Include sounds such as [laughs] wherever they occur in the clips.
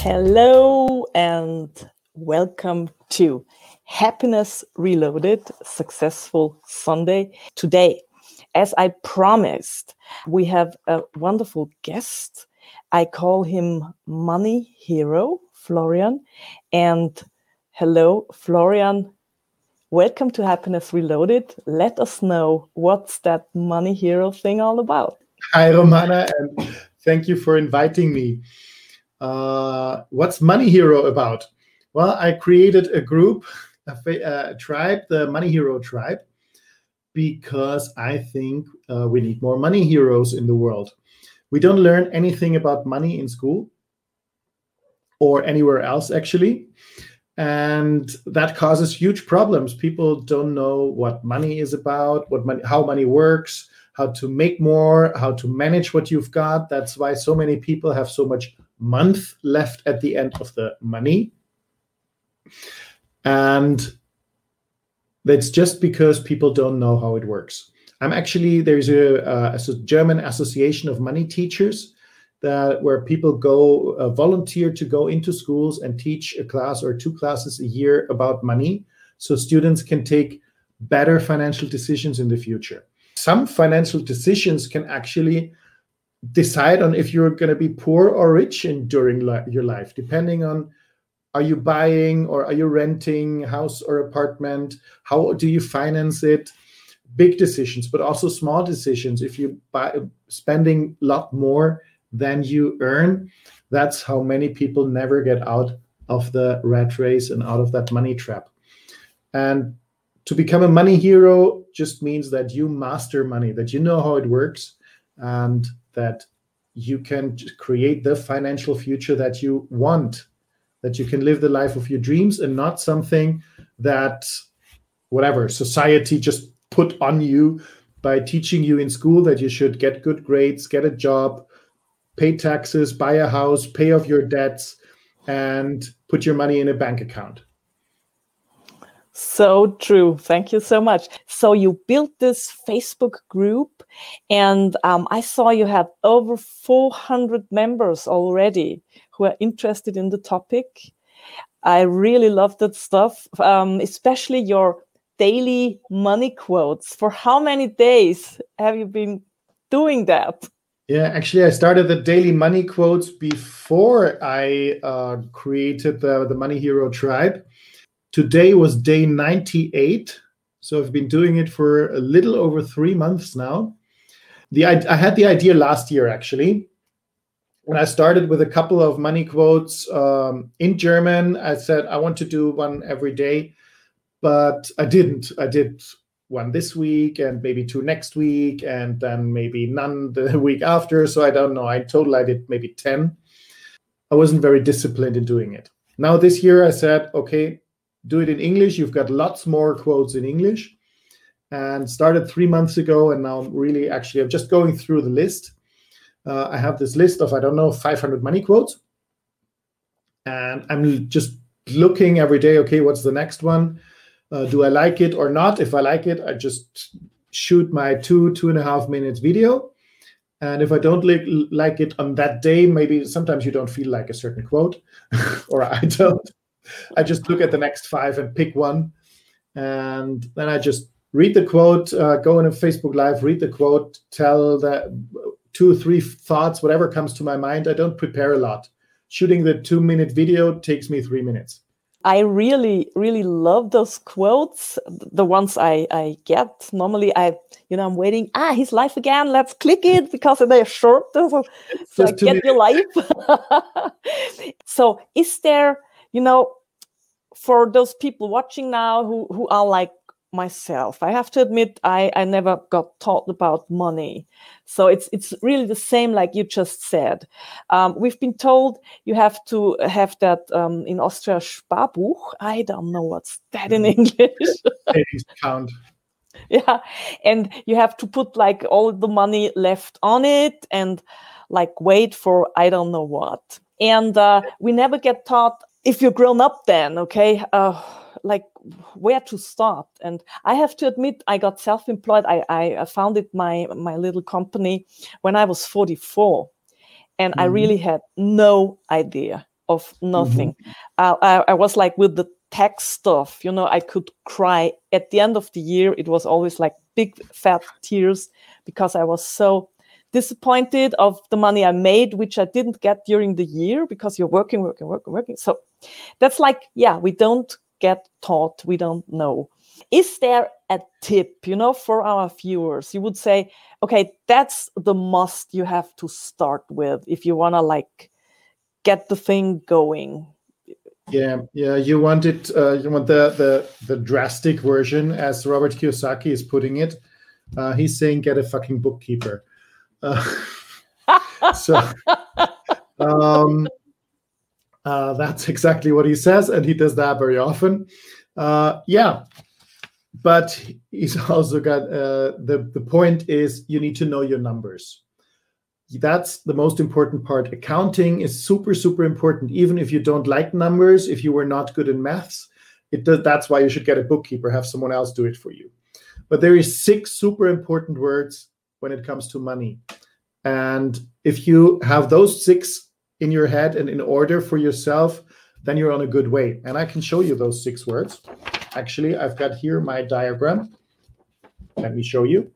Hello and welcome to Happiness Reloaded Successful Sunday. Today, as I promised, we have a wonderful guest. I call him Money Hero, Florian. And hello, Florian. Welcome to Happiness Reloaded. Let us know what's that Money Hero thing all about. Hi, Romana, and thank you for inviting me. Uh, what's Money Hero about? Well, I created a group, a, a tribe, the Money Hero tribe, because I think uh, we need more money heroes in the world. We don't learn anything about money in school or anywhere else, actually. And that causes huge problems. People don't know what money is about, what money, how money works, how to make more, how to manage what you've got. That's why so many people have so much month left at the end of the money. And that's just because people don't know how it works. I'm actually, there's a, a German Association of Money Teachers that where people go uh, volunteer to go into schools and teach a class or two classes a year about money so students can take better financial decisions in the future. Some financial decisions can actually decide on if you're going to be poor or rich in during li- your life depending on are you buying or are you renting house or apartment? How do you finance it? Big decisions but also small decisions. If you buy spending a lot more than you earn that's how many people never get out of the rat race and out of that money trap. And to become a money hero just means that you master money that you know how it works and that you can create the financial future that you want, that you can live the life of your dreams and not something that whatever society just put on you by teaching you in school that you should get good grades, get a job, pay taxes, buy a house, pay off your debts, and put your money in a bank account. So true. Thank you so much. So you built this Facebook group, and um, I saw you have over 400 members already who are interested in the topic. I really love that stuff, um, especially your daily money quotes. For how many days have you been doing that? Yeah, actually, I started the daily money quotes before I uh, created the, the Money Hero Tribe Today was day 98. So I've been doing it for a little over three months now. The I, had the idea last year actually. When I started with a couple of money quotes um, in German, I said I want to do one every day, but I didn't. I did one this week and maybe two next week, and then maybe none [laughs] the week after. So I don't know. I total I did maybe 10. I wasn't very disciplined in doing it. Now this year I said, okay, do it in English. You've got lots more quotes in English. And started three months ago, and now I'm really actually I'm just going through the list. Uh, I have this list of I don't know 500 money quotes, and I'm just looking every day. Okay, what's the next one? Uh, do I like it or not? If I like it, I just shoot my two two and a half minutes video. And if I don't like, like it on that day, maybe sometimes you don't feel like a certain quote, [laughs] or I don't. I just look at the next five and pick one, and then I just read the quote, uh, go in a Facebook Live, read the quote, tell the two or three thoughts, whatever comes to my mind. I don't prepare a lot. Shooting the two minute video takes me three minutes. I really, really love those quotes. The ones I, I get normally, I you know I'm waiting. Ah, his life again. Let's click it [laughs] because they're short, [laughs] so, so I get minutes. your life. [laughs] so, is there you know for those people watching now who, who are like myself i have to admit i i never got taught about money. So it's it's really the same like you just said. Um, we've been told you have to have that um, in austria sparbuch. I don't know what's that in mm-hmm. english. [laughs] Count yeah. And you have to put like all the money left on it and like wait for i don't know what. And uh, we never get taught if you're grown up then okay uh, like where to start and i have to admit i got self-employed I, I founded my my little company when i was 44 and mm-hmm. i really had no idea of nothing. Mm-hmm. Uh, I, I was like with the tax stuff, you know, I could cry at the end of the year. It was always like big fat tears because I was so disappointed of the money I made, which I didn't get during the year because you're working, working, working, working. So that's like, yeah, we don't get taught, we don't know. Is there a tip, you know, for our viewers? You would say, okay, that's the must you have to start with if you want to like get the thing going. Yeah, yeah. You want it. Uh, you want the the the drastic version, as Robert Kiyosaki is putting it. Uh, he's saying, "Get a fucking bookkeeper." Uh, [laughs] so, um, uh, that's exactly what he says, and he does that very often. Uh, yeah, but he's [laughs] also got uh, the the point is you need to know your numbers. That's the most important part. Accounting is super super important. Even if you don't like numbers if you were not good in maths it does that's why you should get a bookkeeper have someone else do it for you. But there is six super important words when it comes to money and if you have those six in your head and in order for yourself then you're on a good way and i can show you those six words actually i've got here my diagram let me show you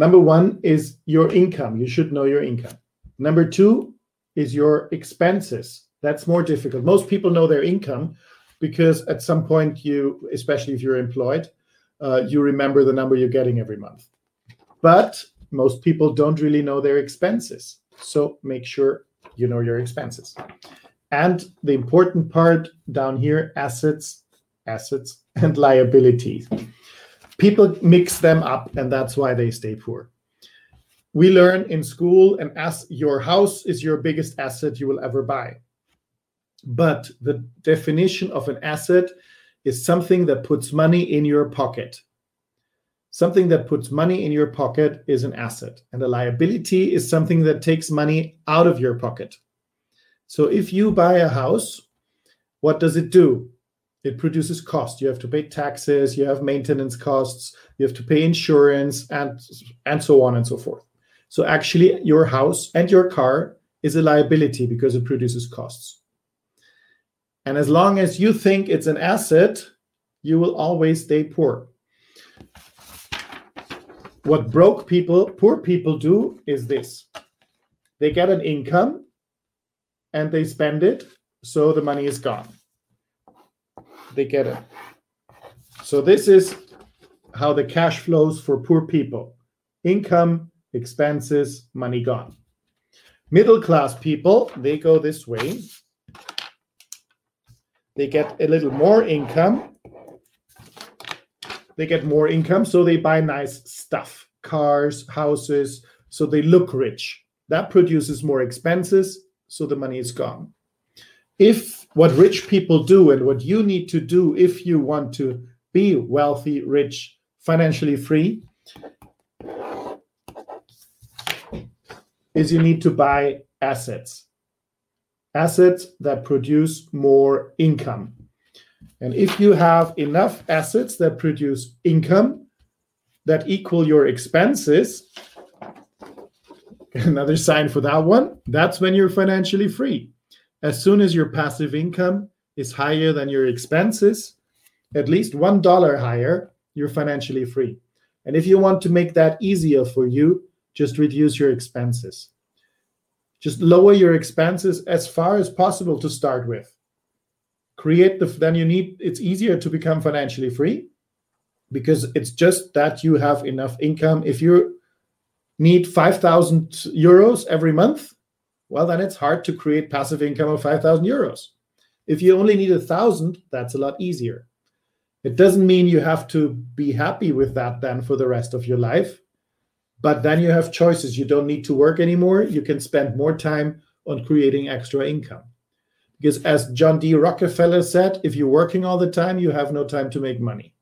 Number one is your income. You should know your income. Number two is your expenses. That's more difficult. Most people know their income because at some point you, especially if you're employed, uh, you remember the number you're getting every month. But most people don't really know their expenses. So make sure you know your expenses. And the important part down here assets, assets, and liabilities people mix them up and that's why they stay poor we learn in school and as your house is your biggest asset you will ever buy but the definition of an asset is something that puts money in your pocket something that puts money in your pocket is an asset and a liability is something that takes money out of your pocket. So if you buy a house what does it do? It produces cost. You have to pay taxes you have maintenance costs you have to pay insurance and and so on and so forth. So actually your house and your car is a liability because it produces costs. And as long as you think it's an asset you will always stay poor what broke people poor people do is this they get an income and they spend it so the money is gone they get it. So this is how the cash flows for poor people. Income, expenses, money gone. Middle class people, they go this way. They get a little more income. They get more income, so they buy nice stuff, cars, houses, so they look rich. That produces more expenses, so the money is gone if what rich people do and what you need to do if you want to be wealthy, rich, financially free, is you need to buy assets. Assets that produce more income. And if you have enough assets that produce income that equal your expenses, [laughs] another sign for that one, that's when you're financially free as soon as your passive income is higher than your expenses, at least one dollar higher, you're financially free. And if you want to make that easier for you, just reduce your expenses. Just lower your expenses as far as possible to start with. Create the then you need it's easier to become financially free because it's just that you have enough income. If you need 5,000 euros every month, well, then it's hard to create passive income of 5,000 euros. If you only need a thousand, that's a lot easier. It doesn't mean you have to be happy with that then for the rest of your life, but then you have choices. You don't need to work anymore. You can spend more time on creating extra income. Because as John D. Rockefeller said, if you're working all the time, you have no time to make money.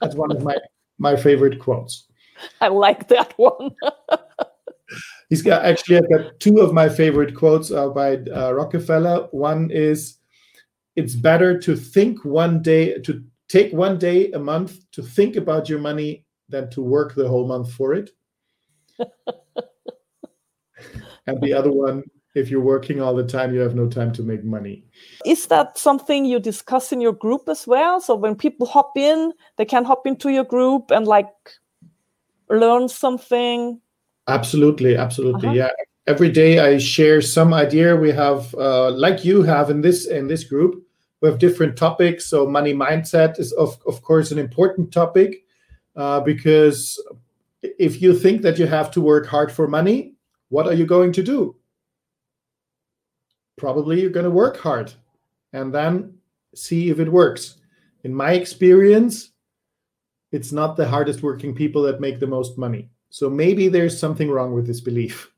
That's one of my, my favorite quotes. [laughs] I like that one. [laughs] He's got actually I've got two of my favorite quotes uh, by uh, Rockefeller. One is, "It's better to think one day to take one day a month to think about your money than to work the whole month for it." [laughs] and the other one if you're working all the time, you have no time to make money. Is that something you discuss in your group as well? So when people hop in, they can hop into your group and like learn something. Absolutely, absolutely, uh-huh. yeah. Every day I share some idea. We have, uh, like you have in this in this group, we have different topics. So money mindset is of of course an important topic uh, because if you think that you have to work hard for money, what are you going to do? Probably you're going to work hard and then see if it works. In my experience, it's not the hardest working people that make the most money. So maybe there's something wrong with this belief.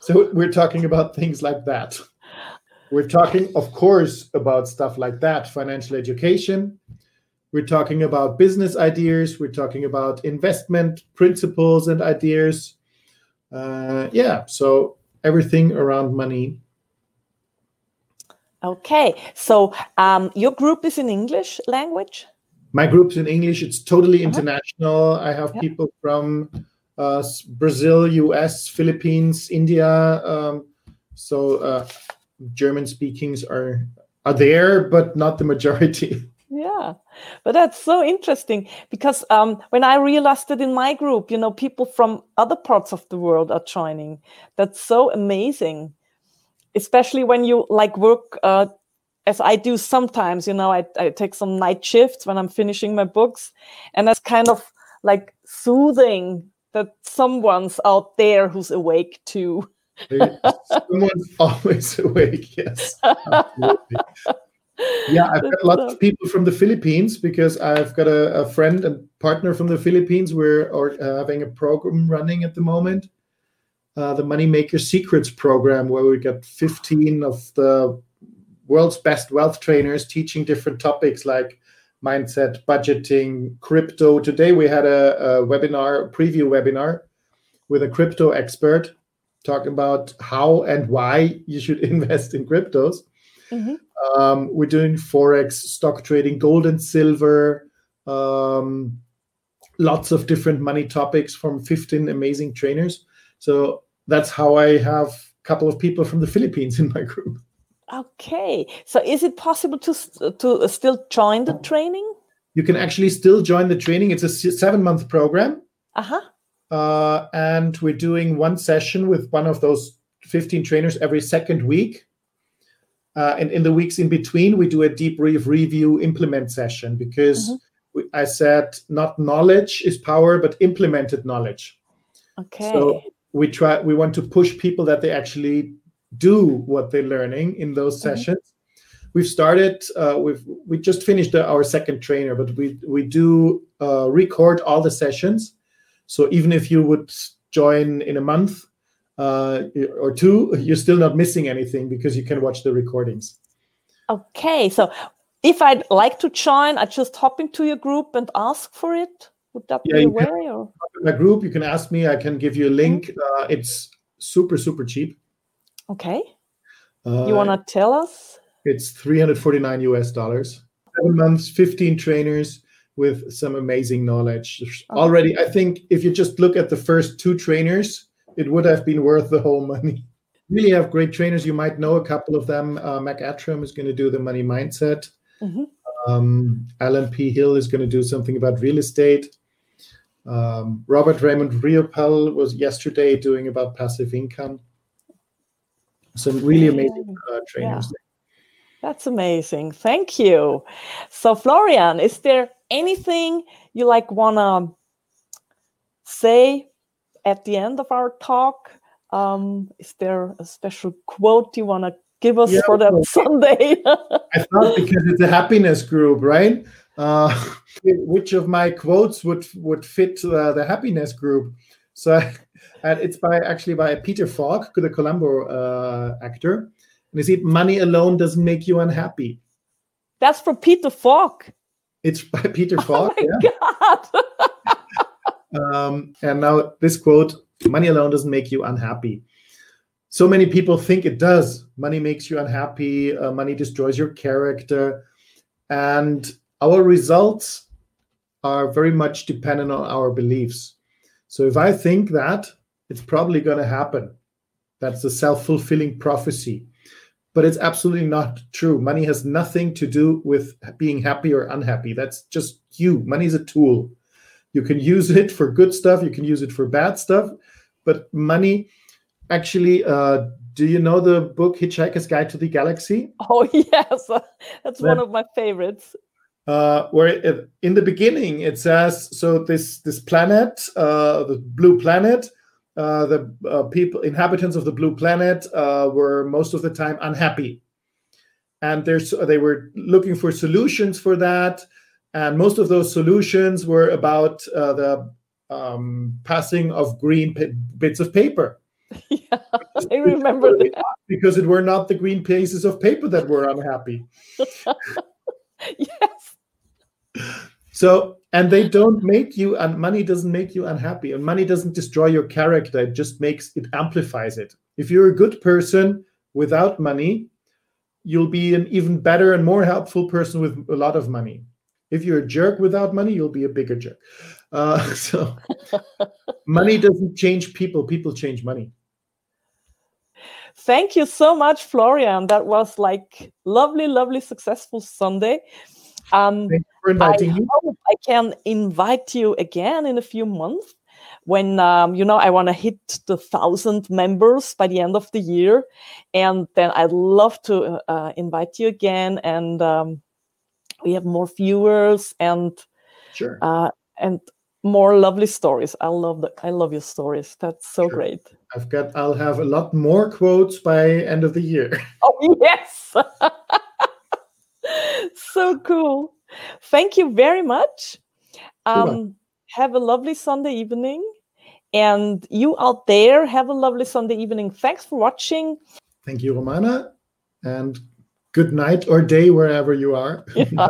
So we're talking about things like that. We're talking, of course, about stuff like that financial education, we're talking about business ideas. We're talking about investment principles and ideas. Uh, yeah, so everything around money. Okay, so um, your group is in English language? My group's in English. It's totally uh-huh. international. I have yep. people from uh, Brazil, US, Philippines, India. Um, so uh, German speakings are are there, but not the majority. [laughs] Yeah, but that's so interesting because um, when I realized it in my group, you know, people from other parts of the world are joining. That's so amazing, especially when you like work uh, as I do sometimes. You know, I, I take some night shifts when I'm finishing my books, and that's kind of like soothing that someone's out there who's awake too. Someone's [laughs] always awake. Yes. [laughs] yeah, I've got lots of people from the Philippines because I've got a, a friend and partner from the Philippines. We're or, uh, having a program running at the moment, uh, the Moneymaker Secrets program, where we got 15 of the world's best wealth trainers teaching different topics like mindset, budgeting, crypto. Today we had a, a webinar, a preview webinar with a crypto expert talking about how and why you should [laughs] invest in cryptos. Mm-hmm. Um, we're doing forex, stock trading, gold and silver, um, lots of different money topics from 15 amazing trainers. So that's how I have a couple of people from the Philippines [laughs] in my group. Okay, so is it possible to to still join the training? You can actually still join the training. It's a seven month program. Uh-huh. Uh, and we're doing one session with one of those 15 trainers every second week. Uh, and in the weeks in between, we do a debrief review implement session because mm-hmm. we, I said not knowledge is power, but implemented knowledge. Okay. So we try. We want to push people that they actually do what they're learning in those mm-hmm. sessions. We've started. Uh, we've we just finished our second trainer, but we we do uh, record all the sessions. So even if you would join in a month, uh, or two, you're still not missing anything because you can watch the recordings. Okay, so if I'd like to join, I just hop into your group and ask for it. Would that yeah, be a way? Or? My group, you can ask me. I can give you a link. Mm-hmm. Uh, it's super super cheap. Okay. Uh, you want to tell us? It's 349 US dollars. Seven months, 15 trainers with some amazing knowledge. Okay. Already, I think if you just look at the first two trainers, it would have been worth the whole money. [laughs] Really have great trainers. You might know a couple of them. Uh, Mac Attram is going to do the money mindset. Mm-hmm. Um, Alan P. Hill is going to do something about real estate. Um, Robert Raymond Riopel was yesterday doing about passive income. Some really amazing uh, trainers. Yeah. That's amazing. Thank you. So, Florian, is there anything you like wanna say at the end of our talk. Um, is there a special quote you want to give us yeah, for that [laughs] Sunday? I thought because it's a happiness group, right? Uh, [laughs] which of my quotes would would fit uh, the happiness group? So, [laughs] and it's by actually by Peter Falk, the Columbo uh, actor, and he said, "Money alone doesn't make you unhappy." That's from Peter Falk. It's by [laughs] Peter Falk. Oh my yeah. God. Um, and now this quote money alone doesn't make you unhappy. So many people think it does. Money makes you unhappy, uh, money destroys your character. And our results are very much dependent on our beliefs. So if I think that, it's probably going to happen. That's a self fulfilling prophecy. But it's absolutely not true. Money has nothing to do with being happy or unhappy. That's just you. Money is a tool. You can use it for good stuff, you can use it for bad stuff. But money actually, uh, do you know the book Hitchhiker's Guide to the Galaxy? Oh, [laughs] yes. That's one of my favorites uh, where it, in the beginning it says so this this planet uh, the blue planet uh, the uh, people inhabitants of the blue planet uh, were most of the time unhappy and there's they were looking for solutions for that and most of those solutions were about uh, the um, passing of green bits of paper [laughs] yeah, I remember that. Because it were not the green pieces of paper that were unhappy. [laughs] yes. So, and they don't make you, and money doesn't make you unhappy, and money doesn't destroy your character. It just makes it amplifies it. If you're a good person without money, you'll be an even better and more helpful person with a lot of money. If you're a jerk without money, you'll be a bigger jerk. Uh, [laughs] so, [laughs] money doesn't change people; people change money. Thank you so much, Florian. That was like lovely, lovely, successful Sunday. Um, for inviting I you. Hope I can invite you again in a few months when um, you know I want to hit the thousand members by the end of the year, and then I'd love to uh, invite you again, and um, we have more viewers and sure uh, and more lovely stories. I love that. I love your stories. That's so sure. great. I've got. I'll have a lot more quotes by end of the year. [laughs] Oh yes. [laughs] so cool. Thank you very much. Um, have a lovely Sunday evening. And you out there, have a lovely Sunday evening. Thanks for watching. Thank you, Romana. And good night or day wherever you are. [laughs] [laughs] Yeah.